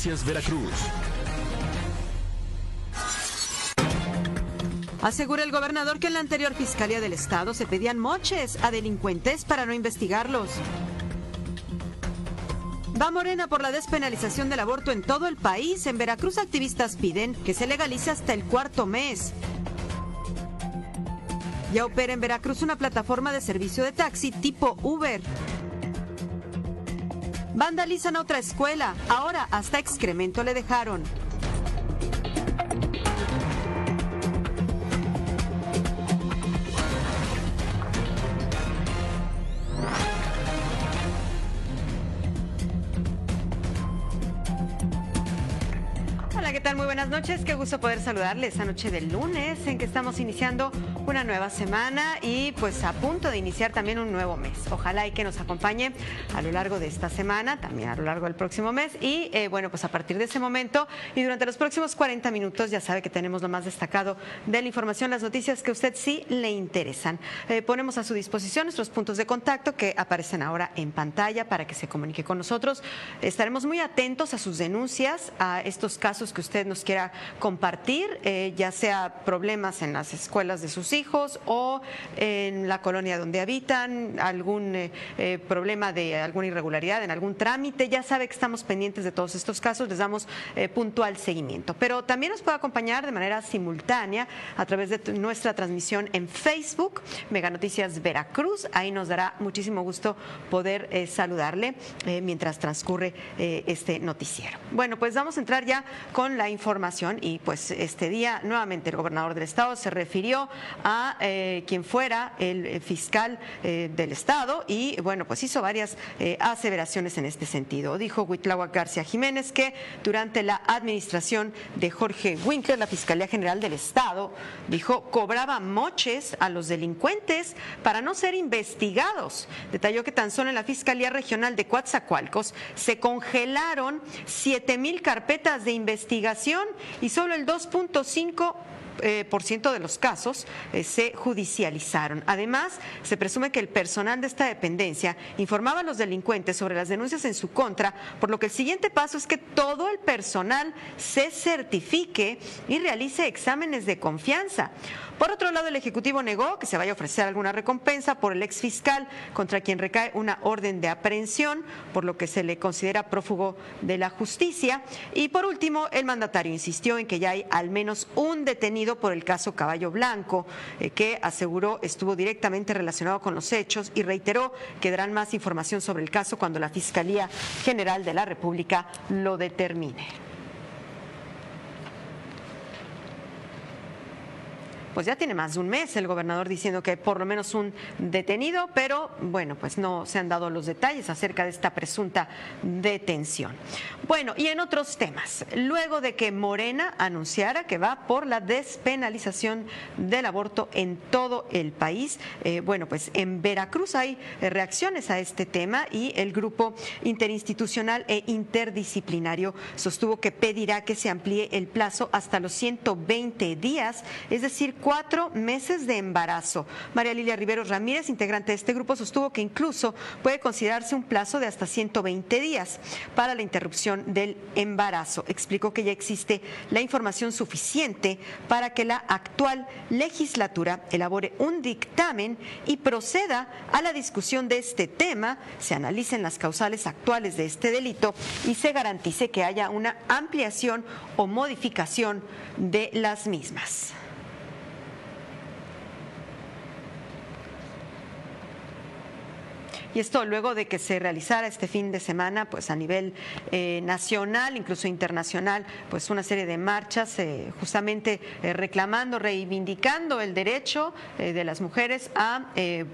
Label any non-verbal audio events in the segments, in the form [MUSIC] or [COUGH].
Noticias Veracruz. Asegura el gobernador que en la anterior Fiscalía del Estado se pedían moches a delincuentes para no investigarlos. Va Morena por la despenalización del aborto en todo el país. En Veracruz activistas piden que se legalice hasta el cuarto mes. Ya opera en Veracruz una plataforma de servicio de taxi tipo Uber. Vandalizan otra escuela. Ahora hasta excremento le dejaron. Buenas noches. Qué gusto poder saludarles esta noche del lunes en que estamos iniciando una nueva semana y pues a punto de iniciar también un nuevo mes. Ojalá y que nos acompañe a lo largo de esta semana, también a lo largo del próximo mes y eh, bueno, pues a partir de ese momento y durante los próximos 40 minutos ya sabe que tenemos lo más destacado de la información, las noticias que a usted sí le interesan. Eh, ponemos a su disposición nuestros puntos de contacto que aparecen ahora en pantalla para que se comunique con nosotros. Estaremos muy atentos a sus denuncias, a estos casos que usted nos quiera compartir, eh, ya sea problemas en las escuelas de sus hijos o en la colonia donde habitan, algún eh, eh, problema de alguna irregularidad en algún trámite. Ya sabe que estamos pendientes de todos estos casos, les damos puntual seguimiento. Pero también nos puede acompañar de manera simultánea a través de nuestra transmisión en Facebook, Mega Noticias Veracruz. Ahí nos dará muchísimo gusto poder saludarle mientras transcurre este noticiero. Bueno, pues vamos a entrar ya con la información y pues este día nuevamente el gobernador del estado se refirió a eh, quien fuera el eh, fiscal eh, del estado y bueno, pues hizo varias aseveraciones en este sentido. Dijo Huitláhuac García Jiménez que durante la administración de Jorge Winkler, la Fiscalía General del Estado, dijo, cobraba moches a los delincuentes para no ser investigados. Detalló que tan solo en la Fiscalía Regional de Coatzacoalcos se congelaron 7 mil carpetas de investigación y solo el 2.5 eh, por ciento de los casos eh, se judicializaron. Además, se presume que el personal de esta dependencia informaba a los delincuentes sobre las denuncias en su contra, por lo que el siguiente paso es que todo el personal se certifique y realice exámenes de confianza. Por otro lado, el Ejecutivo negó que se vaya a ofrecer alguna recompensa por el ex fiscal contra quien recae una orden de aprehensión, por lo que se le considera prófugo de la justicia. Y por último, el mandatario insistió en que ya hay al menos un detenido por el caso Caballo Blanco, eh, que aseguró estuvo directamente relacionado con los hechos y reiteró que darán más información sobre el caso cuando la Fiscalía General de la República lo determine. Pues ya tiene más de un mes el gobernador diciendo que por lo menos un detenido, pero bueno, pues no se han dado los detalles acerca de esta presunta detención. Bueno, y en otros temas, luego de que Morena anunciara que va por la despenalización del aborto en todo el país, eh, bueno, pues en Veracruz hay reacciones a este tema y el grupo interinstitucional e interdisciplinario sostuvo que pedirá que se amplíe el plazo hasta los 120 días, es decir, cuatro meses de embarazo. María Lilia Rivero Ramírez, integrante de este grupo, sostuvo que incluso puede considerarse un plazo de hasta 120 días para la interrupción del embarazo. Explicó que ya existe la información suficiente para que la actual legislatura elabore un dictamen y proceda a la discusión de este tema, se analicen las causales actuales de este delito y se garantice que haya una ampliación o modificación de las mismas. Y esto luego de que se realizara este fin de semana, pues a nivel eh, nacional, incluso internacional, pues una serie de marchas eh, justamente eh, reclamando, reivindicando el derecho de las mujeres a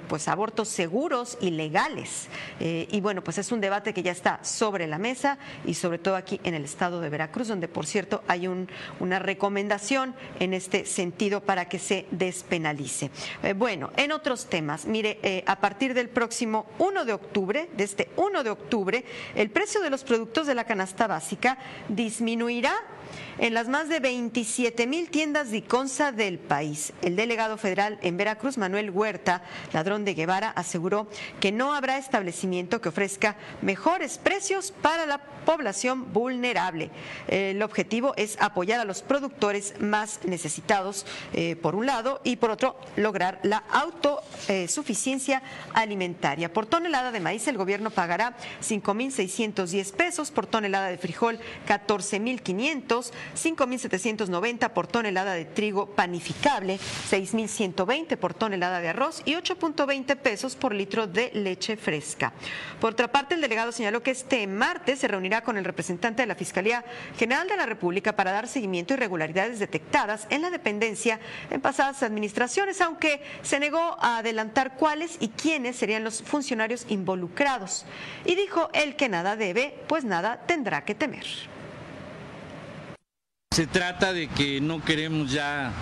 pues abortos seguros y legales. y bueno, pues es un debate que ya está sobre la mesa y sobre todo aquí en el estado de Veracruz, donde por cierto hay un, una recomendación en este sentido para que se despenalice. bueno, en otros temas, mire, a partir del próximo 1 de octubre, de este 1 de octubre, el precio de los productos de la canasta básica disminuirá en las más de 27 mil tiendas de Iconza del país. El delegado federal en Veracruz, Manuel Huerta, ladrón de Guevara, aseguró que no habrá establecimiento que ofrezca mejores precios para la población vulnerable. El objetivo es apoyar a los productores más necesitados, eh, por un lado, y por otro, lograr la autosuficiencia alimentaria. Por tonelada de maíz, el gobierno pagará 5.610 pesos, por tonelada de frijol, 14.500 5.790 por tonelada de trigo panificable, 6.120 por tonelada de arroz y 8.20 pesos por litro de leche fresca. Por otra parte, el delegado señaló que este martes se reunirá con el representante de la Fiscalía General de la República para dar seguimiento a irregularidades detectadas en la dependencia en pasadas administraciones, aunque se negó a adelantar cuáles y quiénes serían los funcionarios involucrados. Y dijo él que nada debe, pues nada tendrá que temer. Se trata de que no queremos ya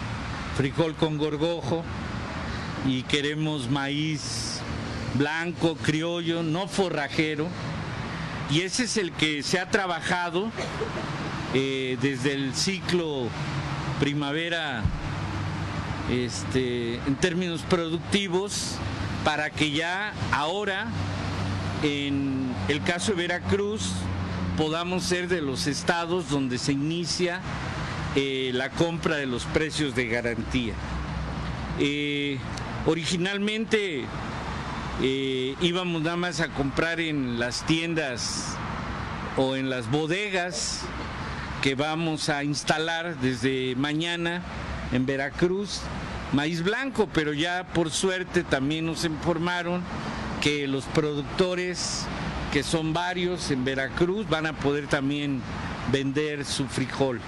frijol con gorgojo y queremos maíz blanco, criollo, no forrajero. Y ese es el que se ha trabajado eh, desde el ciclo primavera este, en términos productivos para que ya ahora en el caso de Veracruz podamos ser de los estados donde se inicia eh, la compra de los precios de garantía. Eh, originalmente eh, íbamos nada más a comprar en las tiendas o en las bodegas que vamos a instalar desde mañana en Veracruz maíz blanco, pero ya por suerte también nos informaron que los productores que son varios en Veracruz, van a poder también vender su frijol.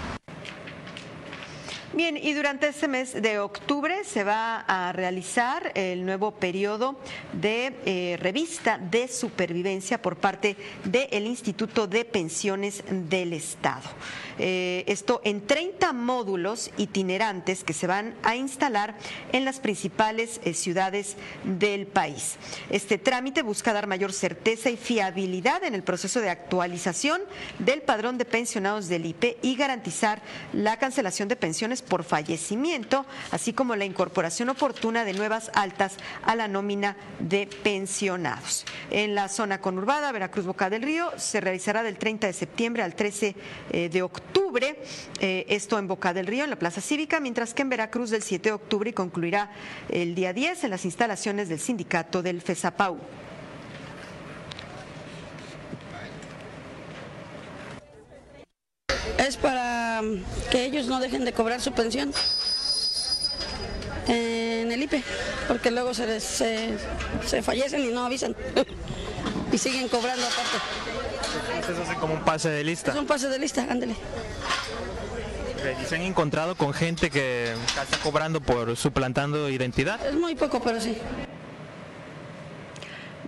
Bien, y durante este mes de octubre se va a realizar el nuevo periodo de eh, revista de supervivencia por parte del Instituto de Pensiones del Estado. Eh, esto en 30 módulos itinerantes que se van a instalar en las principales eh, ciudades del país. Este trámite busca dar mayor certeza y fiabilidad en el proceso de actualización del padrón de pensionados del IPE y garantizar la cancelación de pensiones por fallecimiento, así como la incorporación oportuna de nuevas altas a la nómina de pensionados. En la zona conurbada, Veracruz Boca del Río, se realizará del 30 de septiembre al 13 eh, de octubre eh, esto en Boca del Río, en la Plaza Cívica, mientras que en Veracruz del 7 de octubre y concluirá el día 10 en las instalaciones del sindicato del FESAPAU. Es para que ellos no dejen de cobrar su pensión en el IPE, porque luego se, se fallecen y no avisan [LAUGHS] y siguen cobrando aparte. Eso es como un pase de lista. Es un pase de lista, ándale. ¿Y se han encontrado con gente que está cobrando por suplantando identidad? Es muy poco, pero sí.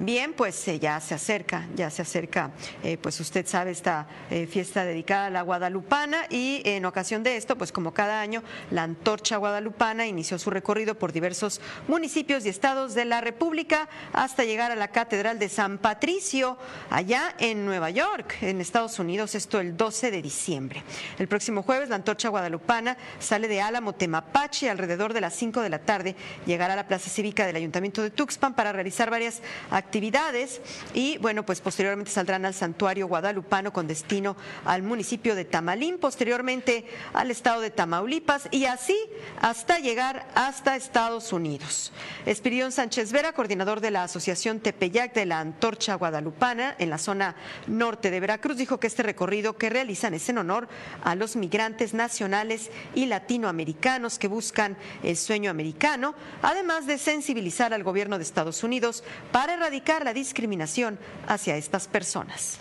Bien, pues eh, ya se acerca, ya se acerca, eh, pues usted sabe, esta eh, fiesta dedicada a la guadalupana y en ocasión de esto, pues como cada año, la antorcha guadalupana inició su recorrido por diversos municipios y estados de la República hasta llegar a la Catedral de San Patricio, allá en Nueva York, en Estados Unidos, esto el 12 de diciembre. El próximo jueves, la antorcha guadalupana sale de Álamo, Temapache, alrededor de las 5 de la tarde, llegará a la Plaza Cívica del Ayuntamiento de Tuxpan para realizar varias actividades actividades y bueno, pues posteriormente saldrán al santuario guadalupano con destino al municipio de Tamalín, posteriormente al estado de Tamaulipas y así hasta llegar hasta Estados Unidos. Espirión Sánchez Vera, coordinador de la Asociación Tepeyac de la Antorcha Guadalupana en la zona norte de Veracruz, dijo que este recorrido que realizan es en honor a los migrantes nacionales y latinoamericanos que buscan el sueño americano, además de sensibilizar al gobierno de Estados Unidos para erradicar erradicar la discriminación hacia estas personas.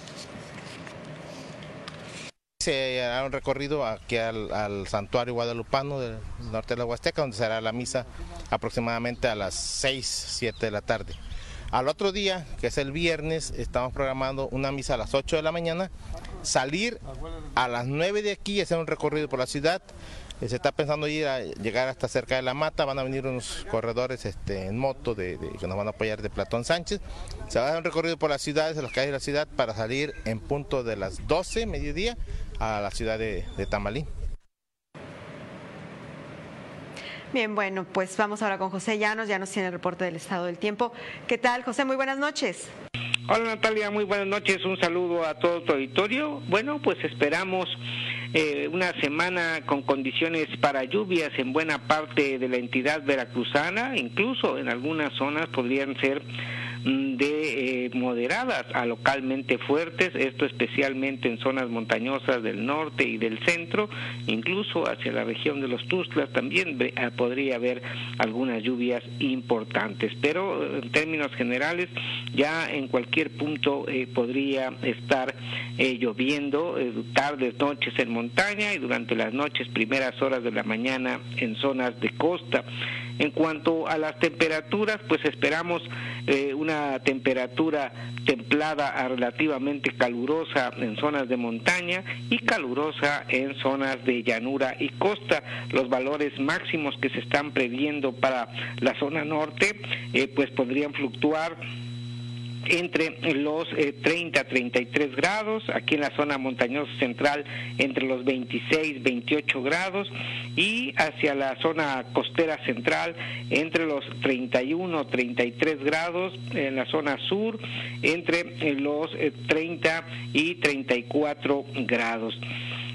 Se hará un recorrido aquí al, santuario guadalupano del norte de la Huasteca, donde será la misa aproximadamente a las 6, 7 de la tarde. Al otro día, que es el viernes, estamos programando una misa a las 8 de la mañana, salir a las 9 de aquí y hacer un recorrido por la ciudad. Eh, se está pensando ir a llegar hasta cerca de la mata, van a venir unos corredores este, en moto de, que nos van a apoyar de Platón Sánchez. Se va a hacer un recorrido por las ciudades, en las calles de la ciudad, para salir en punto de las 12, mediodía, a la ciudad de, de Tamalín. Bien, bueno, pues vamos ahora con José Llanos, ya nos tiene el reporte del estado del tiempo. ¿Qué tal, José? Muy buenas noches. Hola Natalia, muy buenas noches, un saludo a todo tu auditorio. Bueno, pues esperamos eh, una semana con condiciones para lluvias en buena parte de la entidad veracruzana, incluso en algunas zonas podrían ser de eh, moderadas a localmente fuertes, esto especialmente en zonas montañosas del norte y del centro, incluso hacia la región de los Tuzlas también ah, podría haber algunas lluvias importantes, pero eh, en términos generales ya en cualquier punto eh, podría estar lloviendo tardes, noches en montaña y durante las noches, primeras horas de la mañana en zonas de costa. En cuanto a las temperaturas, pues esperamos eh, una temperatura templada a relativamente calurosa en zonas de montaña y calurosa en zonas de llanura y costa. Los valores máximos que se están previendo para la zona norte, eh, pues podrían fluctuar entre los 30 a 33 grados, aquí en la zona montañosa central entre los 26 28 grados y hacia la zona costera central entre los 31 33 grados, en la zona sur entre los 30 y 34 grados.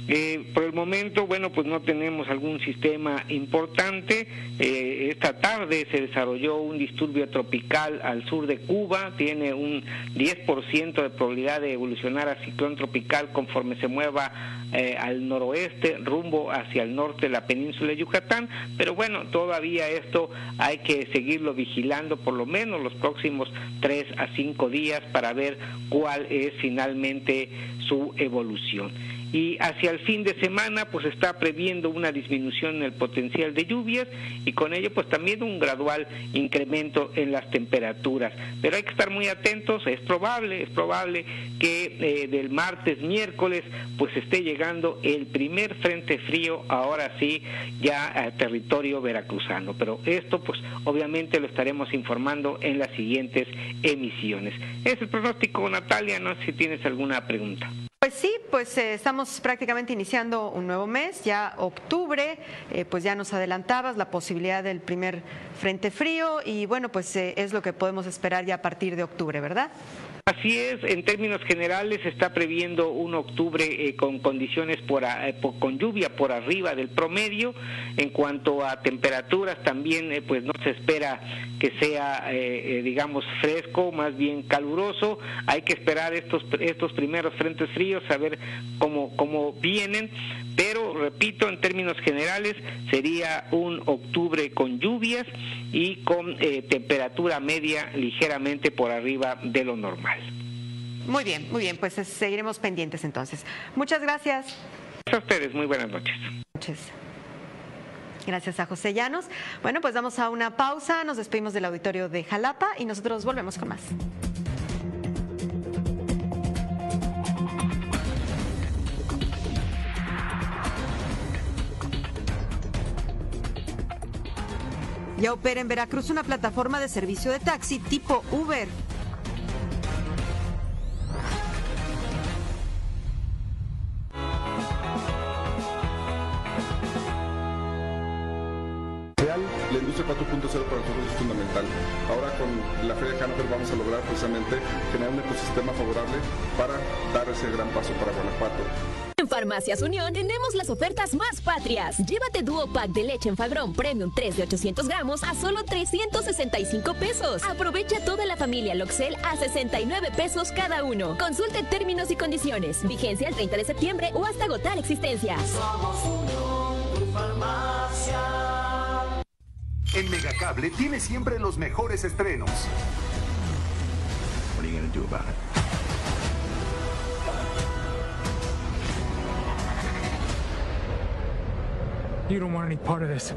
Eh, por el momento, bueno, pues no tenemos algún sistema importante. Eh, esta tarde se desarrolló un disturbio tropical al sur de Cuba, tiene un 10% de probabilidad de evolucionar a ciclón tropical conforme se mueva eh, al noroeste, rumbo hacia el norte de la península de Yucatán, pero bueno, todavía esto hay que seguirlo vigilando por lo menos los próximos 3 a 5 días para ver cuál es finalmente su evolución y hacia el fin de semana pues está previendo una disminución en el potencial de lluvias y con ello pues también un gradual incremento en las temperaturas. Pero hay que estar muy atentos, es probable, es probable que eh, del martes, miércoles pues esté llegando el primer frente frío ahora sí ya a territorio veracruzano. Pero esto pues obviamente lo estaremos informando en las siguientes emisiones. Es el pronóstico Natalia, no sé si tienes alguna pregunta. Pues sí, pues eh, estamos prácticamente iniciando un nuevo mes, ya octubre, eh, pues ya nos adelantabas la posibilidad del primer frente frío y bueno, pues eh, es lo que podemos esperar ya a partir de octubre, ¿verdad? Así es, en términos generales está previendo un octubre eh, con condiciones eh, por, con lluvia por arriba del promedio. En cuanto a temperaturas también eh, pues no se espera que sea digamos fresco, más bien caluroso. Hay que esperar estos estos primeros frentes fríos a ver cómo cómo vienen, pero repito, en términos generales sería un octubre con lluvias y con temperatura media ligeramente por arriba de lo normal. Muy bien, muy bien, pues seguiremos pendientes entonces. Muchas gracias. A ustedes, muy buenas noches. Noches. Gracias a José Llanos. Bueno, pues damos a una pausa, nos despedimos del auditorio de Jalapa y nosotros volvemos con más. Ya opera en Veracruz una plataforma de servicio de taxi tipo Uber. la industria 4.0 para nosotros es fundamental. Ahora con la Feria Canter vamos a lograr precisamente generar un ecosistema favorable para dar ese gran paso para Guanajuato. En Farmacias Unión tenemos las ofertas más patrias. Llévate Duo Pack de leche en Fabrón Premium 3 de 800 gramos a solo 365 pesos. Aprovecha toda la familia Loxel a 69 pesos cada uno. Consulte términos y condiciones. Vigencia el 30 de septiembre o hasta agotar existencias. Somos Unión, farmacia. En Megacable tiene siempre los mejores estrenos. do about it. You don't want any part of this.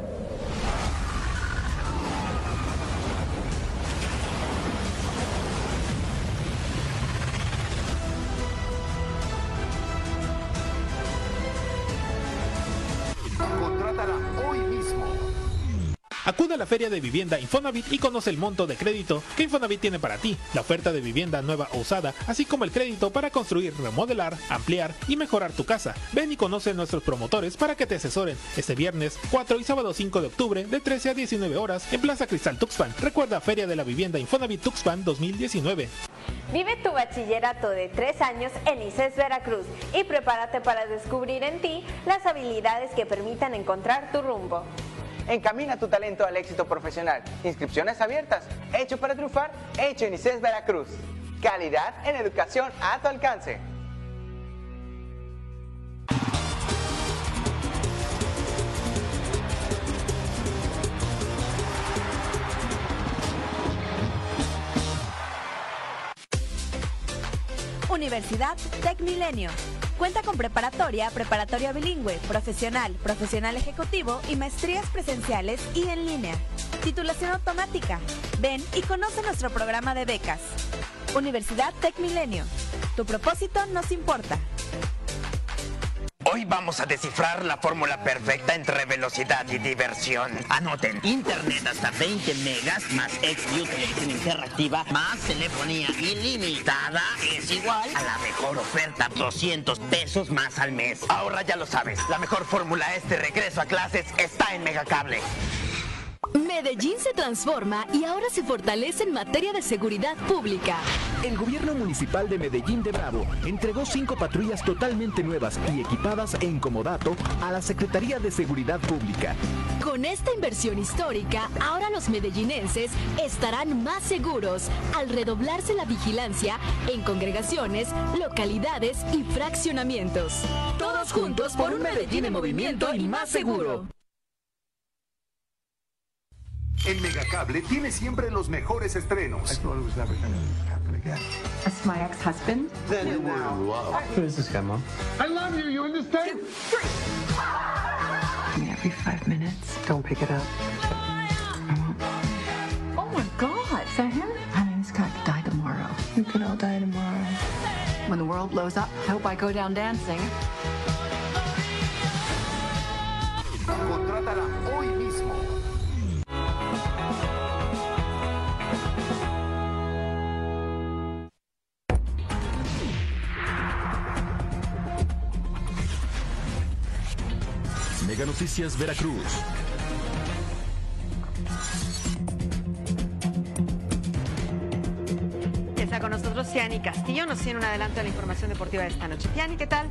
Feria de Vivienda Infonavit y conoce el monto de crédito que Infonavit tiene para ti, la oferta de vivienda nueva o usada, así como el crédito para construir, remodelar, ampliar y mejorar tu casa. Ven y conoce a nuestros promotores para que te asesoren este viernes 4 y sábado 5 de octubre de 13 a 19 horas en Plaza Cristal Tuxpan. Recuerda Feria de la Vivienda Infonavit Tuxpan 2019. Vive tu bachillerato de tres años en ICES Veracruz y prepárate para descubrir en ti las habilidades que permitan encontrar tu rumbo. Encamina tu talento al éxito profesional. Inscripciones abiertas. Hecho para triunfar, hecho en ICES Veracruz. Calidad en educación a tu alcance. Universidad Tec Milenio. Cuenta con preparatoria, preparatoria bilingüe, profesional, profesional ejecutivo y maestrías presenciales y en línea. Titulación automática. Ven y conoce nuestro programa de becas. Universidad Tec Milenio. Tu propósito nos importa. Hoy vamos a descifrar la fórmula perfecta entre velocidad y diversión. Anoten, internet hasta 20 megas más televisión interactiva más telefonía ilimitada es igual a la mejor oferta, 200 pesos más al mes. Ahora ya lo sabes, la mejor fórmula este regreso a clases está en Megacable. Medellín se transforma y ahora se fortalece en materia de seguridad pública. El gobierno municipal de Medellín de Bravo entregó cinco patrullas totalmente nuevas y equipadas en comodato a la Secretaría de Seguridad Pública. Con esta inversión histórica, ahora los medellinenses estarán más seguros al redoblarse la vigilancia en congregaciones, localidades y fraccionamientos. Todos juntos por un Medellín en movimiento y más seguro. En Megacable tiene siempre los mejores estrenos. That's my ex-husband. Then you were in love. Who is this guy, Mom? I love you. You understand? Me every five minutes. Don't pick it up. Oh my God, is that him? Honey, this guy could die tomorrow. We could all die tomorrow. When the world blows up, I hope I go down dancing. Contrátala hoy mismo. Mega Noticias Veracruz. Está con nosotros Tiani Castillo, nos tiene un adelanto de la información deportiva de esta noche. Tiani, ¿qué tal?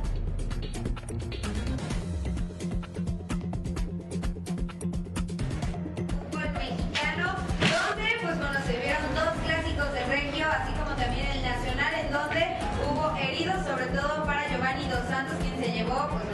fútbol mexicano, donde pues bueno, se vieron dos clásicos de Regio, así como también el Nacional, en donde hubo heridos, sobre todo para Giovanni Dos Santos, quien se llevó pues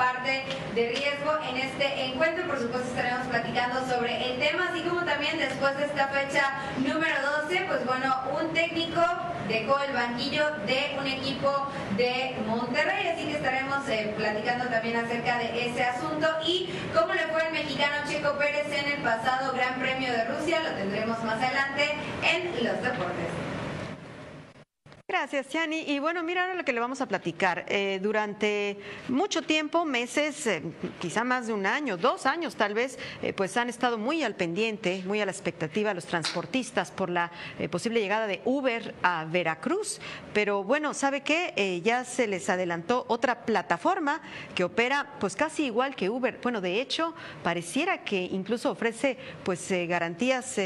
parte de riesgo en este encuentro. Por supuesto estaremos platicando sobre el tema, así como también después de esta fecha número 12, pues bueno, un técnico dejó el banquillo de un equipo de Monterrey, así que estaremos eh, platicando también acerca de ese asunto y cómo le fue el mexicano Checo Pérez en el pasado Gran Premio de Rusia, lo tendremos más adelante en los deportes. Gracias, Chani. Y bueno, mira ahora lo que le vamos a platicar. Eh, durante mucho tiempo, meses, eh, quizá más de un año, dos años tal vez, eh, pues han estado muy al pendiente, muy a la expectativa los transportistas por la posible llegada de Uber a Veracruz. Pero bueno, ¿sabe qué? Ya se les adelantó otra plataforma que opera pues casi igual que Uber. Bueno, de hecho, pareciera que incluso ofrece pues garantías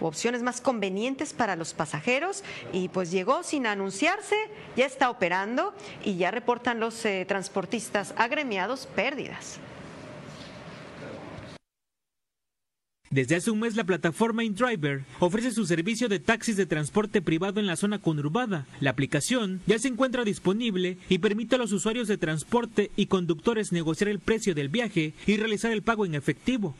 u opciones más convenientes para los pasajeros y pues llegó sin anunciarse, ya está operando y ya reportan los eh, transportistas agremiados pérdidas. Desde hace un mes la plataforma InDriver ofrece su servicio de taxis de transporte privado en la zona conurbada. La aplicación ya se encuentra disponible y permite a los usuarios de transporte y conductores negociar el precio del viaje y realizar el pago en efectivo.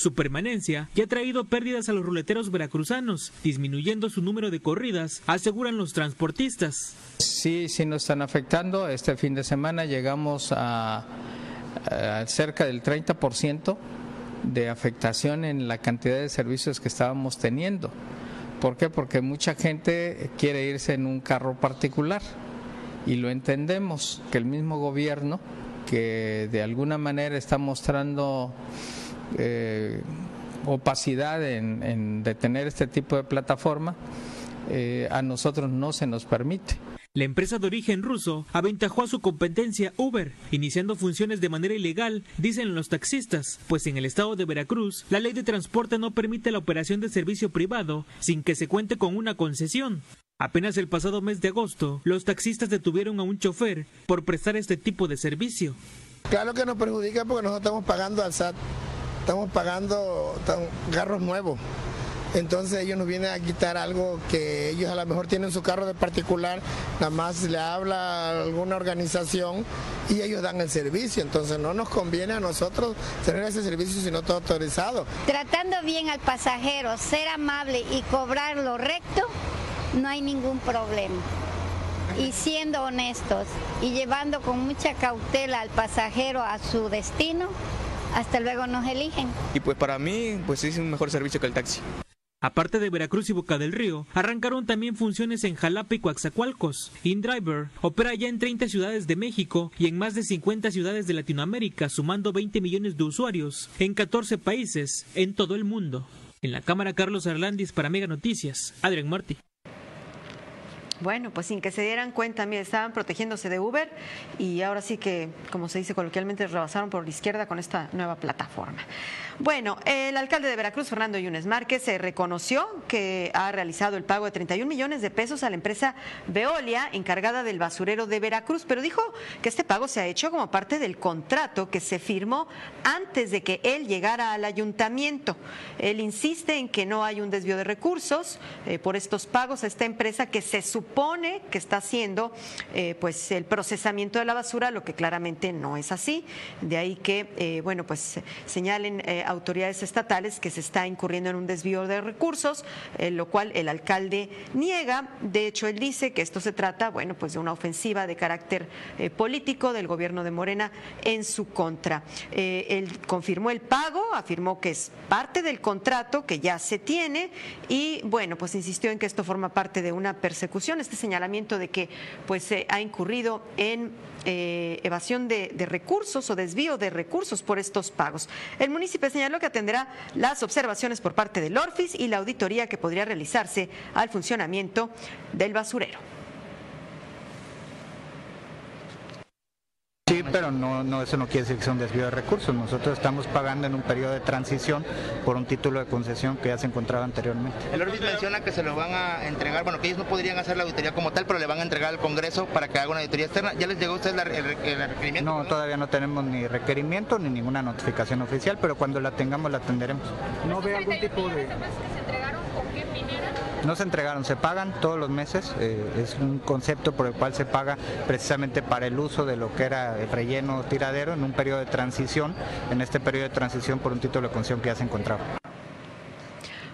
Su permanencia ya ha traído pérdidas a los ruleteros veracruzanos, disminuyendo su número de corridas, aseguran los transportistas. Sí, sí nos están afectando. Este fin de semana llegamos a, a cerca del 30% de afectación en la cantidad de servicios que estábamos teniendo. ¿Por qué? Porque mucha gente quiere irse en un carro particular y lo entendemos, que el mismo gobierno que de alguna manera está mostrando eh, opacidad en, en, detener este tipo de plataforma, eh, a nosotros no se nos permite. La empresa de origen ruso aventajó a su competencia Uber, iniciando funciones de manera ilegal, dicen los taxistas, pues en el estado de Veracruz la ley de transporte no permite la operación de servicio privado sin que se cuente con una concesión. Apenas el pasado mes de agosto, los taxistas detuvieron a un chofer por prestar este tipo de servicio. Claro que nos perjudica porque nosotros estamos pagando al SAT, estamos pagando carros nuevos. Entonces ellos nos vienen a quitar algo que ellos a lo mejor tienen su carro de particular, nada más le habla a alguna organización y ellos dan el servicio. Entonces no nos conviene a nosotros tener ese servicio si no está autorizado. Tratando bien al pasajero, ser amable y cobrar lo recto, no hay ningún problema. Y siendo honestos y llevando con mucha cautela al pasajero a su destino, hasta luego nos eligen. Y pues para mí, pues es un mejor servicio que el taxi. Aparte de Veracruz y Boca del Río, arrancaron también funciones en Jalapa y Coaxacualcos. InDriver opera ya en 30 ciudades de México y en más de 50 ciudades de Latinoamérica, sumando 20 millones de usuarios en 14 países en todo el mundo. En la cámara Carlos Arlandis para Mega Noticias, Adrián Martí. Bueno, pues sin que se dieran cuenta, mira, estaban protegiéndose de Uber y ahora sí que, como se dice coloquialmente, rebasaron por la izquierda con esta nueva plataforma. Bueno, el alcalde de Veracruz, Fernando Yunes Márquez, se reconoció que ha realizado el pago de 31 millones de pesos a la empresa Veolia, encargada del basurero de Veracruz, pero dijo que este pago se ha hecho como parte del contrato que se firmó antes de que él llegara al ayuntamiento. Él insiste en que no hay un desvío de recursos eh, por estos pagos a esta empresa que se supone que está haciendo eh, pues el procesamiento de la basura, lo que claramente no es así. De ahí que, eh, bueno, pues señalen autoridades estatales que se está incurriendo en un desvío de recursos, eh, lo cual el alcalde niega. De hecho, él dice que esto se trata, bueno, pues de una ofensiva de carácter eh, político del gobierno de Morena en su contra. Eh, él confirmó el pago, afirmó que es parte del contrato que ya se tiene y, bueno, pues insistió en que esto forma parte de una persecución, este señalamiento de que pues se ha incurrido en evasión de, de, recursos o desvío de recursos por estos pagos. El municipio señaló que atenderá las observaciones por parte del ORFIS y la auditoría que podría realizarse al funcionamiento del basurero. Pero no, no, eso no quiere decir que sea un desvío de recursos. Nosotros estamos pagando en un periodo de transición por un título de concesión que ya se encontraba anteriormente. El Orbis menciona que se lo van a entregar, bueno, que ellos no podrían hacer la auditoría como tal, pero le van a entregar al Congreso para que haga una auditoría externa. ¿Ya les llegó a ustedes la, el, el, requerimiento? No, todavía no tenemos ni requerimiento ni ninguna notificación oficial, pero cuando la tengamos la atenderemos. No veo algún tipo de... No se entregaron, se pagan todos los meses. Eh, es un concepto por el cual se paga precisamente para el uso de lo que era el relleno tiradero en un periodo de transición, en este periodo de transición por un título de concesión que ya se encontraba.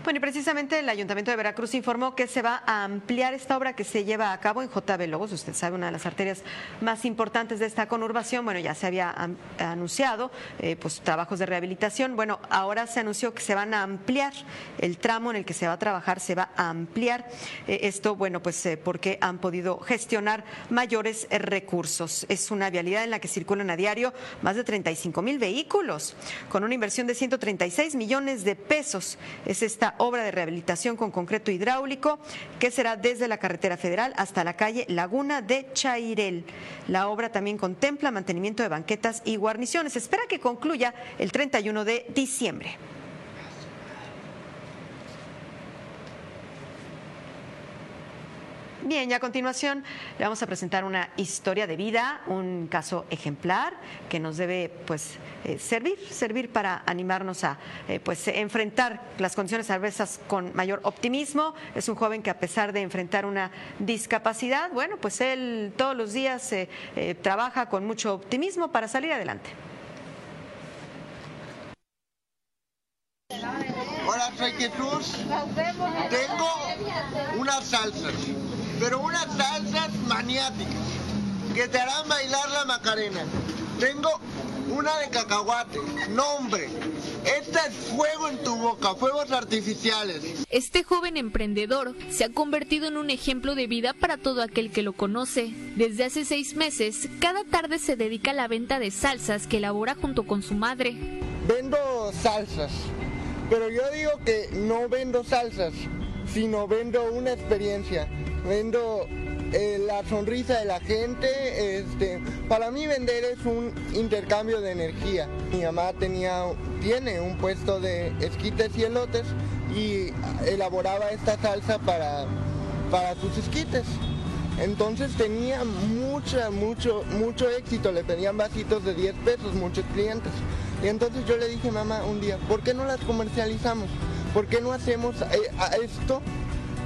Bueno, y precisamente el Ayuntamiento de Veracruz informó que se va a ampliar esta obra que se lleva a cabo en JB Logos, usted sabe, una de las arterias más importantes de esta conurbación. Bueno, ya se había anunciado, eh, pues trabajos de rehabilitación. Bueno, ahora se anunció que se van a ampliar el tramo en el que se va a trabajar, se va a ampliar eh, esto, bueno, pues eh, porque han podido gestionar mayores recursos. Es una vialidad en la que circulan a diario más de 35 mil vehículos, con una inversión de 136 millones de pesos. Es esta obra de rehabilitación con concreto hidráulico que será desde la carretera federal hasta la calle Laguna de Chairel. La obra también contempla mantenimiento de banquetas y guarniciones. Espera que concluya el 31 de diciembre. Bien, y a continuación le vamos a presentar una historia de vida, un caso ejemplar que nos debe pues eh, servir, servir para animarnos a eh, pues enfrentar las condiciones adversas con mayor optimismo. Es un joven que a pesar de enfrentar una discapacidad, bueno, pues él todos los días eh, trabaja con mucho optimismo para salir adelante. Jesús, tengo unas salsas, pero unas salsas maniáticas que te harán bailar la Macarena. Tengo una de cacahuate. Nombre. Este es fuego en tu boca, fuegos artificiales. Este joven emprendedor se ha convertido en un ejemplo de vida para todo aquel que lo conoce. Desde hace seis meses, cada tarde se dedica a la venta de salsas que elabora junto con su madre. Vendo salsas, pero yo digo que no vendo salsas, sino vendo una experiencia. Vendo eh, la sonrisa de la gente. Este, para mí vender es un intercambio de energía. Mi mamá tenía, tiene un puesto de esquites y elotes y elaboraba esta salsa para, para sus esquites. Entonces tenía mucha, mucho, mucho éxito. Le pedían vasitos de 10 pesos, muchos clientes. Y entonces yo le dije, mamá, un día, ¿por qué no las comercializamos? ¿Por qué no hacemos eh, esto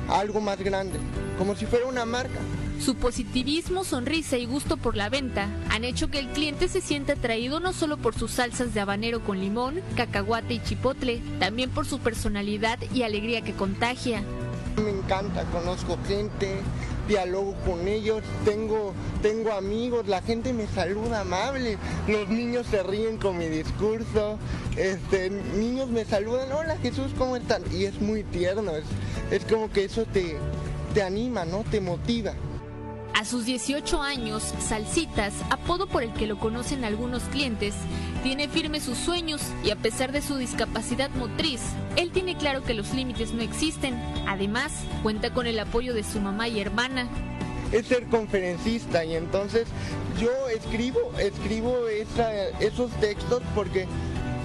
algo más grande? Como si fuera una marca. Su positivismo, sonrisa y gusto por la venta han hecho que el cliente se sienta atraído no solo por sus salsas de habanero con limón, cacahuate y chipotle, también por su personalidad y alegría que contagia. Me encanta, conozco gente, dialogo con ellos, tengo, tengo amigos, la gente me saluda amable, los niños se ríen con mi discurso, este, niños me saludan, hola Jesús, ¿cómo están? Y es muy tierno, es, es como que eso te, te anima, ¿no? Te motiva. A sus 18 años, Salsitas, apodo por el que lo conocen algunos clientes, tiene firmes sus sueños y a pesar de su discapacidad motriz, él tiene claro que los límites no existen. Además, cuenta con el apoyo de su mamá y hermana. Es ser conferencista y entonces yo escribo, escribo esos textos porque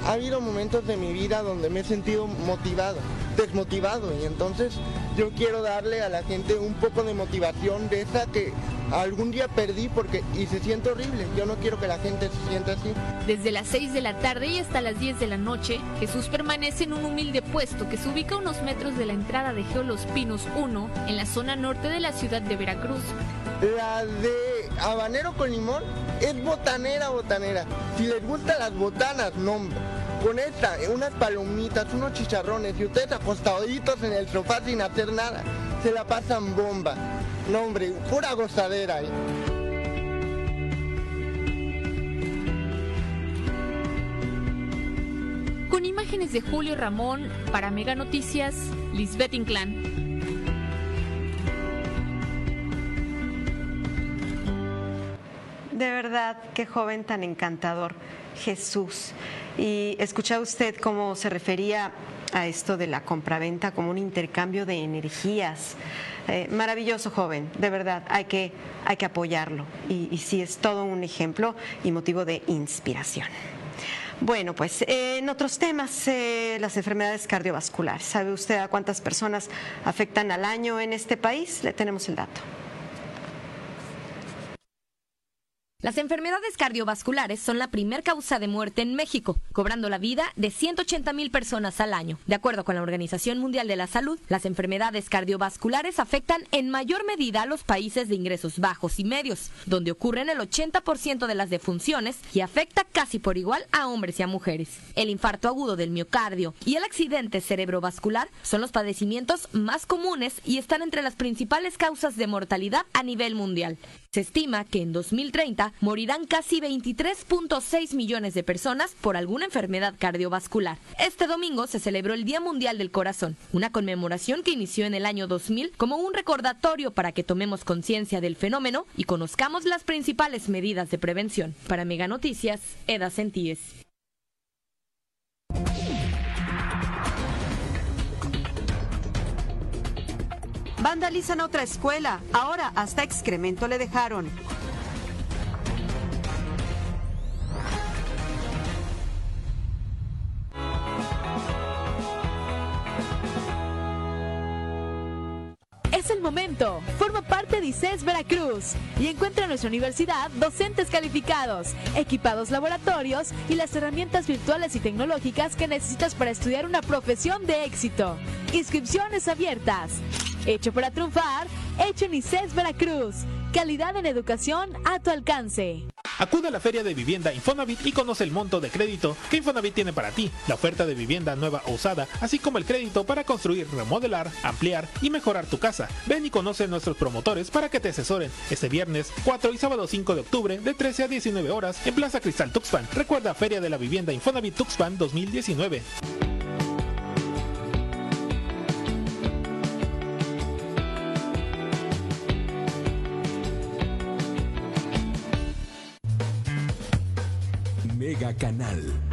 ha habido momentos de mi vida donde me he sentido motivado, desmotivado y entonces yo quiero darle a la gente un poco de motivación de esa que algún día perdí porque y se siente horrible. Yo no quiero que la gente se sienta así. Desde las 6 de la tarde y hasta las 10 de la noche, Jesús permanece en un humilde puesto que se ubica a unos metros de la entrada de Geolos Pinos 1 en la zona norte de la ciudad de Veracruz. La de habanero con limón es botanera, botanera. Si les gustan las botanas, no con esta, unas palomitas, unos chicharrones y ustedes acostaditos en el sofá sin hacer nada, se la pasan bomba. No, hombre, pura gozadera. ahí. Con imágenes de Julio Ramón, para Mega Noticias, Lisbeth Inclán. De verdad, qué joven tan encantador, Jesús. Y escucha usted cómo se refería a esto de la compraventa como un intercambio de energías. Eh, maravilloso joven, de verdad, hay que, hay que apoyarlo. Y, y sí es todo un ejemplo y motivo de inspiración. Bueno, pues en otros temas, eh, las enfermedades cardiovasculares. ¿Sabe usted a cuántas personas afectan al año en este país? Le tenemos el dato. Las enfermedades cardiovasculares son la primer causa de muerte en México, cobrando la vida de 180 mil personas al año. De acuerdo con la Organización Mundial de la Salud, las enfermedades cardiovasculares afectan en mayor medida a los países de ingresos bajos y medios, donde ocurren el 80% de las defunciones y afecta casi por igual a hombres y a mujeres. El infarto agudo del miocardio y el accidente cerebrovascular son los padecimientos más comunes y están entre las principales causas de mortalidad a nivel mundial. Se estima que en 2030 morirán casi 23.6 millones de personas por alguna enfermedad cardiovascular. Este domingo se celebró el Día Mundial del Corazón, una conmemoración que inició en el año 2000 como un recordatorio para que tomemos conciencia del fenómeno y conozcamos las principales medidas de prevención. Para Mega Noticias, Eda Sentíes. Vandalizan otra escuela. Ahora hasta excremento le dejaron. Es el momento. Forma parte de ICES Veracruz y encuentra en nuestra universidad docentes calificados, equipados laboratorios y las herramientas virtuales y tecnológicas que necesitas para estudiar una profesión de éxito. Inscripciones abiertas. Hecho para triunfar, hecho en ICES Veracruz. Calidad en educación a tu alcance. Acude a la Feria de Vivienda Infonavit y conoce el monto de crédito que Infonavit tiene para ti, la oferta de vivienda nueva o usada, así como el crédito para construir, remodelar, ampliar y mejorar tu casa. Ven y conoce a nuestros promotores para que te asesoren este viernes 4 y sábado 5 de octubre de 13 a 19 horas en Plaza Cristal Tuxpan. Recuerda Feria de la Vivienda Infonavit Tuxpan 2019. Canal.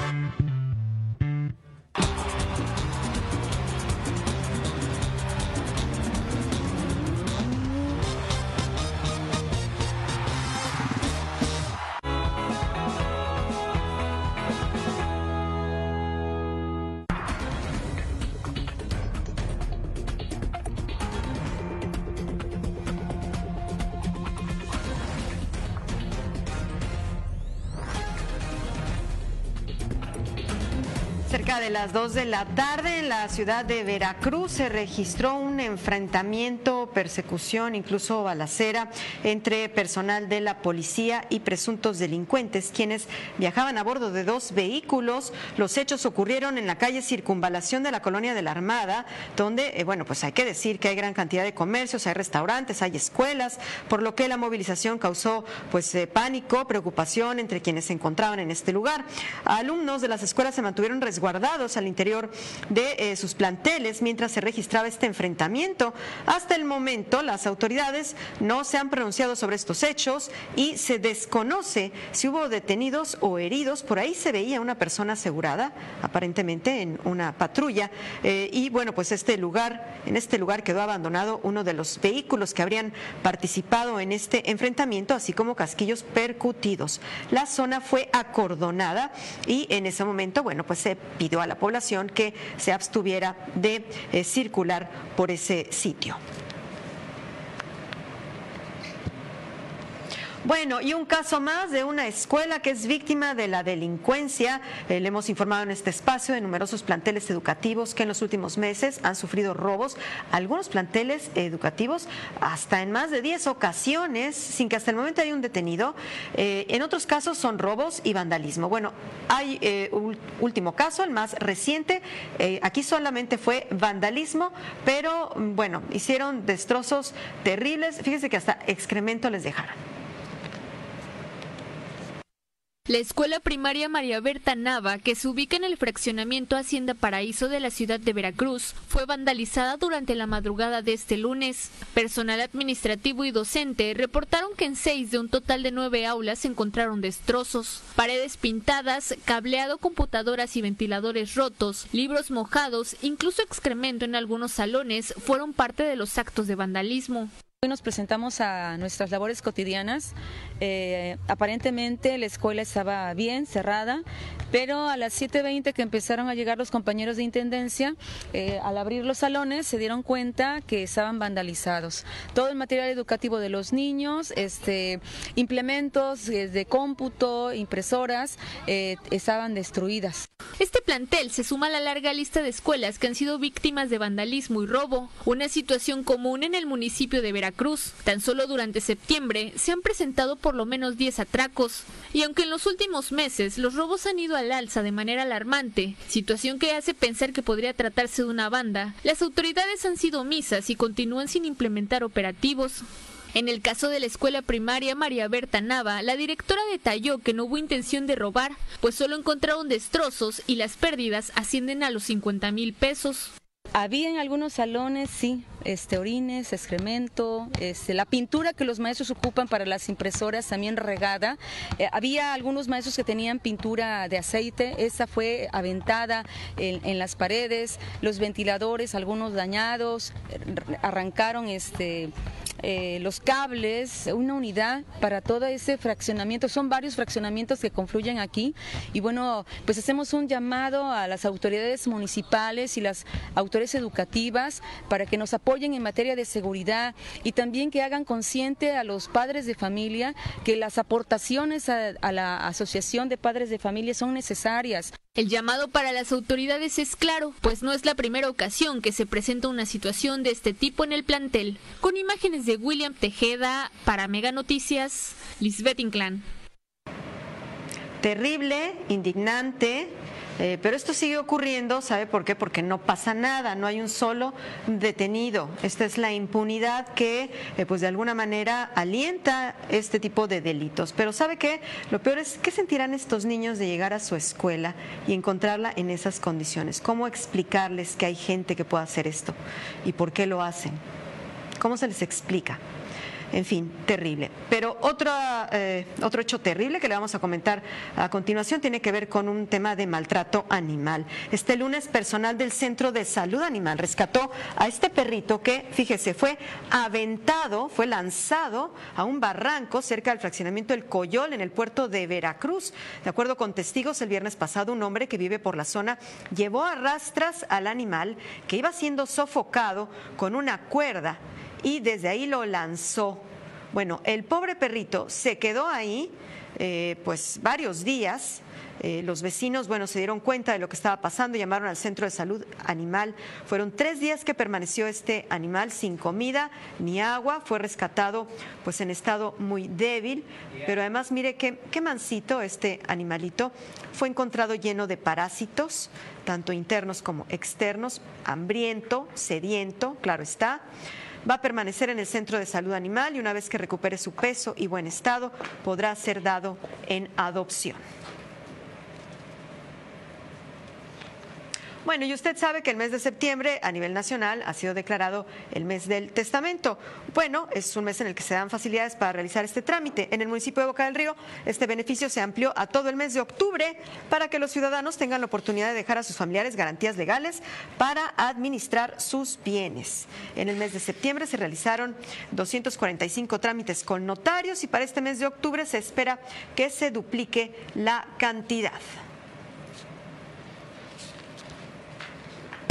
Cerca de las 2 de la tarde en la ciudad de Veracruz se registró un enfrentamiento, persecución, incluso balacera entre personal de la policía y presuntos delincuentes, quienes viajaban a bordo de dos vehículos. Los hechos ocurrieron en la calle Circunvalación de la colonia de la Armada, donde, eh, bueno, pues hay que decir que hay gran cantidad de comercios, hay restaurantes, hay escuelas, por lo que la movilización causó pues eh, pánico, preocupación entre quienes se encontraban en este lugar. Alumnos de las escuelas se mantuvieron resguardados guardados al interior de eh, sus planteles mientras se registraba este enfrentamiento. Hasta el momento, las autoridades no se han pronunciado sobre estos hechos y se desconoce si hubo detenidos o heridos. Por ahí se veía una persona asegurada, aparentemente en una patrulla. Eh, y bueno, pues este lugar, en este lugar quedó abandonado uno de los vehículos que habrían participado en este enfrentamiento, así como casquillos percutidos. La zona fue acordonada y en ese momento, bueno, pues se pidió a la población que se abstuviera de eh, circular por ese sitio. Bueno, y un caso más de una escuela que es víctima de la delincuencia. Eh, le hemos informado en este espacio de numerosos planteles educativos que en los últimos meses han sufrido robos. Algunos planteles educativos hasta en más de 10 ocasiones, sin que hasta el momento haya un detenido. Eh, en otros casos son robos y vandalismo. Bueno, hay eh, un último caso, el más reciente. aquí solamente fue vandalismo, pero bueno, hicieron destrozos terribles. Fíjese que hasta excremento les dejaron. La escuela primaria María Berta Nava, que se ubica en el fraccionamiento Hacienda Paraíso de la ciudad de Veracruz, fue vandalizada durante la madrugada de este lunes. Personal administrativo y docente reportaron que en seis de un total de nueve aulas se encontraron destrozos, paredes pintadas, cableado, computadoras y ventiladores rotos, libros mojados, incluso excremento en algunos salones fueron parte de los actos de vandalismo. Hoy nos presentamos a nuestras labores cotidianas. Eh, aparentemente la escuela estaba bien, cerrada, pero a las 7.20 que empezaron a llegar los compañeros de intendencia, eh, al abrir los salones se dieron cuenta que estaban vandalizados. Todo el material educativo de los niños, este, implementos eh, de cómputo, impresoras, estaban destruidas. Este plantel se suma a la larga lista de escuelas que han sido víctimas de vandalismo y robo, una situación común en el municipio de Veracruz Cruz. Tan solo durante septiembre se han presentado por lo menos 10 atracos. Y aunque en los últimos meses los robos han ido al alza de manera alarmante, situación que hace pensar que podría tratarse de una banda, las autoridades han sido omisas y continúan sin implementar operativos. En el caso de la escuela primaria María Berta Nava, la directora detalló que no hubo intención de robar, pues solo encontraron destrozos y las pérdidas ascienden a los 50 mil pesos. Había en algunos salones, sí, este, orines, excremento, este, la pintura que los maestros ocupan para las impresoras también regada. Eh, había algunos maestros que tenían pintura de aceite, esa fue aventada en, las paredes, los ventiladores, algunos dañados, arrancaron este, eh, los cables, una unidad para todo ese fraccionamiento. Son varios fraccionamientos que confluyen aquí y bueno, pues hacemos un llamado a las autoridades municipales y las autoridades educativas para que nos apoyen apoyen en materia de seguridad y también que hagan consciente a los padres de familia que las aportaciones a, la Asociación de Padres de Familia son necesarias. El llamado para las autoridades es claro, pues no es la primera ocasión que se presenta una situación de este tipo en el plantel. Con imágenes de William Tejeda para Mega Noticias, Lisbeth Inclán. Terrible, indignante, eh, pero esto sigue ocurriendo, ¿sabe por qué? Porque no pasa nada, no hay un solo detenido. Esta es la impunidad que, eh, pues de alguna manera, alienta este tipo de delitos. Pero ¿sabe qué? Lo peor es, ¿qué sentirán estos niños de llegar a su escuela y encontrarla en esas condiciones? ¿Cómo explicarles que hay gente que pueda hacer esto? ¿Y por qué lo hacen? ¿Cómo se les explica? En fin, terrible. Pero eh, otro hecho terrible que le vamos a comentar a continuación tiene que ver con un tema de maltrato animal. Este lunes, personal del Centro de Salud Animal rescató a este perrito que, fíjese, fue aventado, fue lanzado a un barranco cerca del fraccionamiento El Coyol en el puerto de Veracruz. De acuerdo con testigos, el viernes pasado un hombre que vive por la zona llevó a rastras al animal que iba siendo sofocado con una cuerda y desde ahí lo lanzó. Bueno, el pobre perrito se quedó ahí eh, pues varios días. Eh, los vecinos, bueno, se dieron cuenta de lo que estaba pasando, llamaron al centro de salud animal. Fueron tres días que permaneció este animal sin comida ni agua. Fue rescatado, pues, en estado muy débil. Pero además, mire qué, qué mansito este animalito. Fue encontrado lleno de parásitos, tanto internos como externos, hambriento, sediento, claro está va a permanecer en el centro de salud animal y una vez que recupere su peso y buen estado podrá ser dado en adopción. Bueno, y usted sabe que el mes de septiembre a nivel nacional ha sido declarado el mes del testamento. Bueno, es un mes en el que se dan facilidades para realizar este trámite. En el municipio de Boca del Río, este beneficio se amplió a todo el mes de octubre para que los ciudadanos tengan la oportunidad de dejar a sus familiares garantías legales para administrar sus bienes. En el mes de septiembre se realizaron 245 trámites con notarios y para este mes de octubre se espera que se duplique la cantidad.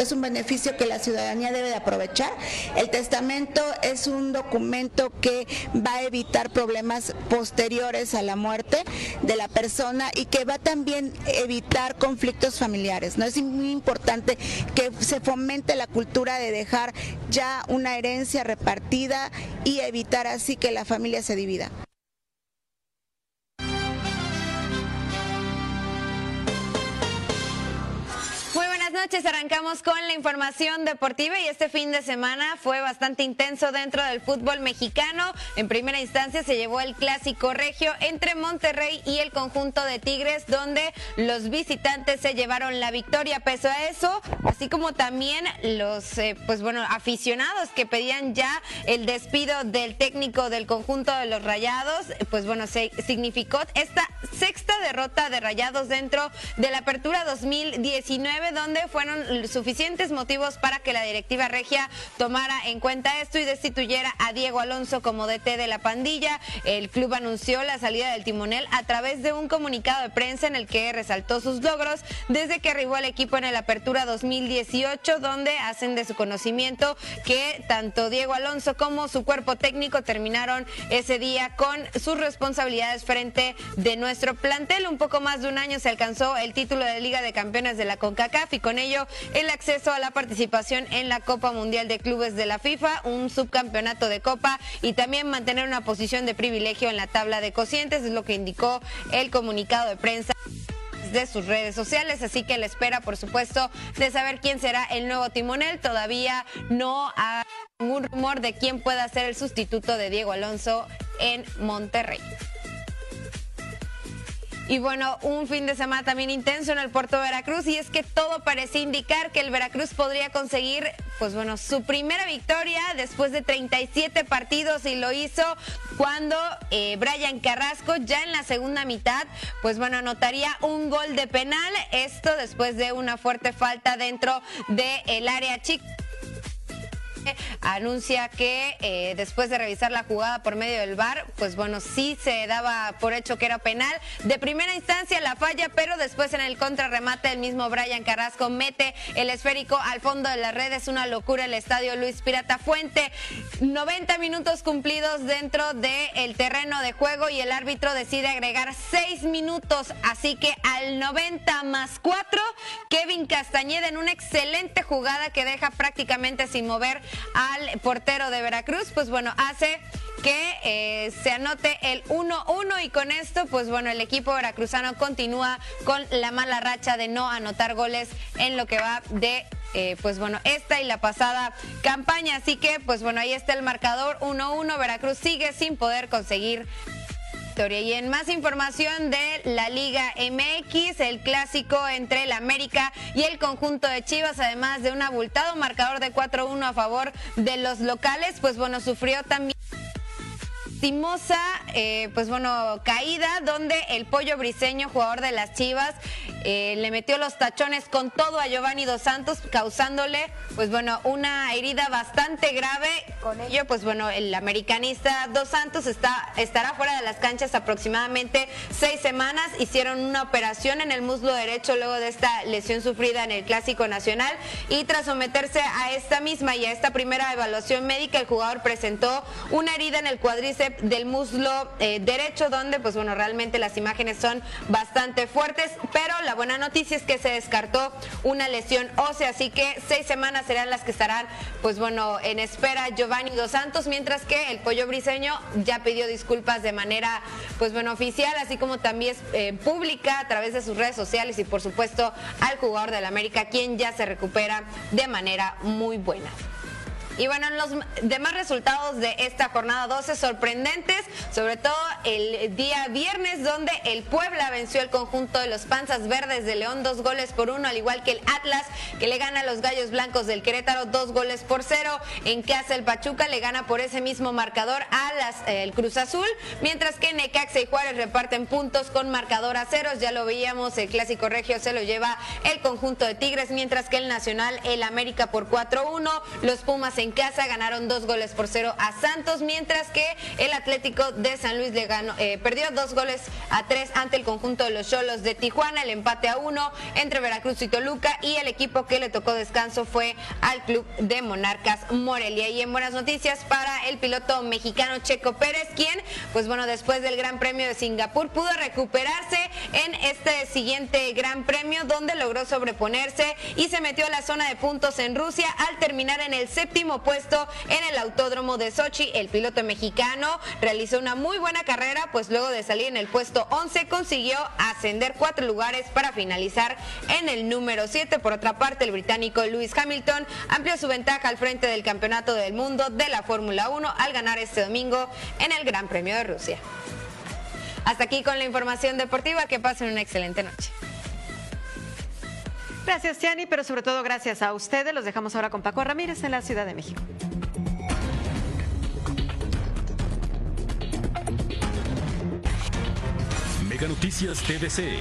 Es un beneficio que la ciudadanía debe de aprovechar. El testamento es un documento que va a evitar problemas posteriores a la muerte de la persona y que va también a evitar conflictos familiares. ¿no? Es muy importante que se fomente la cultura de dejar ya una herencia repartida y evitar así que la familia se divida. Noches. Arrancamos con la información deportiva y este fin de semana fue bastante intenso dentro del fútbol mexicano. En primera instancia se llevó el clásico regio entre Monterrey y el conjunto de Tigres, donde los visitantes se llevaron la victoria. Peso a eso, así como también los, eh, pues bueno, aficionados que pedían ya el despido del técnico del conjunto de los Rayados, pues bueno, se significó esta sexta derrota de Rayados dentro de la apertura 2019, donde fueron suficientes motivos para que la directiva regia tomara en cuenta esto y destituyera a Diego Alonso como DT de la pandilla. El club anunció la salida del timonel a través de un comunicado de prensa en el que resaltó sus logros desde que arribó al equipo en el Apertura 2018, donde hacen de su conocimiento que tanto Diego Alonso como su cuerpo técnico terminaron ese día con sus responsabilidades frente de nuestro plantel. Un poco más de un año se alcanzó el título de Liga de Campeones de la CONCACAF y con ello el acceso a la participación en la Copa Mundial de Clubes de la FIFA, un subcampeonato de Copa y también mantener una posición de privilegio en la tabla de cocientes, es lo que indicó el comunicado de prensa de sus redes sociales, así que le espera, por supuesto, de saber quién será el nuevo timonel. Todavía no hay ningún rumor de quién pueda ser el sustituto de Diego Alonso en Monterrey. Y bueno, un fin de semana también intenso en el puerto de Veracruz y es que todo parecía indicar que el Veracruz podría conseguir, pues bueno, su primera victoria después de 37 partidos y lo hizo cuando eh, Brian Carrasco ya en la segunda mitad, pues bueno, anotaría un gol de penal, esto después de una fuerte falta dentro del área chica anuncia que eh, después de revisar la jugada por medio del VAR, pues bueno, sí se daba por hecho que era penal. De primera instancia la falla, pero después en el contrarremate el mismo Brian Carrasco mete el esférico al fondo de la red. Es una locura el estadio Luis Pirata Fuente. 90 minutos cumplidos dentro del terreno de juego y el árbitro decide agregar 6 minutos. Así que al 90 más 4, Kevin Castañeda en una excelente jugada que deja prácticamente sin mover al portero de Veracruz, pues bueno, hace que eh, se anote el 1-1 y con esto, pues bueno, el equipo veracruzano continúa con la mala racha de no anotar goles en lo que va de eh, pues bueno, esta y la pasada campaña. Así que, pues bueno, ahí está el marcador 1-1. Veracruz sigue sin poder conseguir Y en más información de la Liga MX, el clásico entre el América y el conjunto de Chivas, además de un abultado marcador de 4-1 a favor de los locales, pues bueno, sufrió también lastimosa, eh, pues bueno, caída donde el pollo briseño, jugador de las Chivas, eh, le metió los tachones con todo a Giovanni Dos Santos, causándole, pues bueno, una herida bastante grave. Con ello, pues bueno, el americanista Dos Santos está, estará fuera de las canchas aproximadamente seis semanas. Hicieron una operación en el muslo derecho luego de esta lesión sufrida en el Clásico Nacional y tras someterse a esta misma y a esta primera evaluación médica, el jugador presentó una herida en el cuadríceps del muslo eh, derecho, donde pues bueno, realmente las imágenes son bastante fuertes, pero buena noticia es que se descartó una lesión ósea, así que seis semanas serán las que estarán pues bueno, en espera Giovanni Dos Santos, mientras que el pollo briseño ya pidió disculpas de manera pues bueno, oficial, así como también eh, pública a través de sus redes sociales y por supuesto al jugador del América, quien ya se recupera de manera muy buena. Y bueno, en los demás resultados de esta jornada 12 sorprendentes, sobre todo el día viernes donde el Puebla venció el conjunto de los Panzas Verdes de León dos goles por uno, al igual que el Atlas que le gana a los Gallos Blancos del Querétaro dos goles por cero. En casa el Pachuca le gana por ese mismo marcador a las, eh, el Cruz Azul, mientras que Necaxa y Juárez reparten puntos con marcador a ceros. Ya lo veíamos, el clásico regio se lo lleva el conjunto de Tigres, mientras que el Nacional, el América por 4-1, los Pumas en casa ganaron dos goles por cero a Santos, mientras que el Atlético de San Luis le ganó, eh, perdió dos goles a tres ante el conjunto de los Cholos de Tijuana, el empate a uno entre Veracruz y Toluca y el equipo que le tocó descanso fue al club de Monarcas Morelia. Y en buenas noticias para el piloto mexicano Checo Pérez, quien, pues bueno, después del Gran Premio de Singapur pudo recuperarse en este siguiente Gran Premio donde logró sobreponerse y se metió a la zona de puntos en Rusia al terminar en el puesto en el Autódromo de Sochi. El piloto mexicano realizó una muy buena carrera, pues luego de salir en el puesto 11 consiguió ascender cuatro lugares para finalizar en el número 7. Por otra parte, el británico Lewis Hamilton amplió su ventaja al frente del Campeonato del Mundo de la Fórmula 1 al ganar este domingo en el Gran Premio de Rusia. Hasta aquí con la información deportiva. Que pasen una excelente noche. Gracias, Tiani, pero sobre todo gracias a ustedes. Los dejamos ahora con Paco Ramírez en la Ciudad de México. Mega Noticias TVC.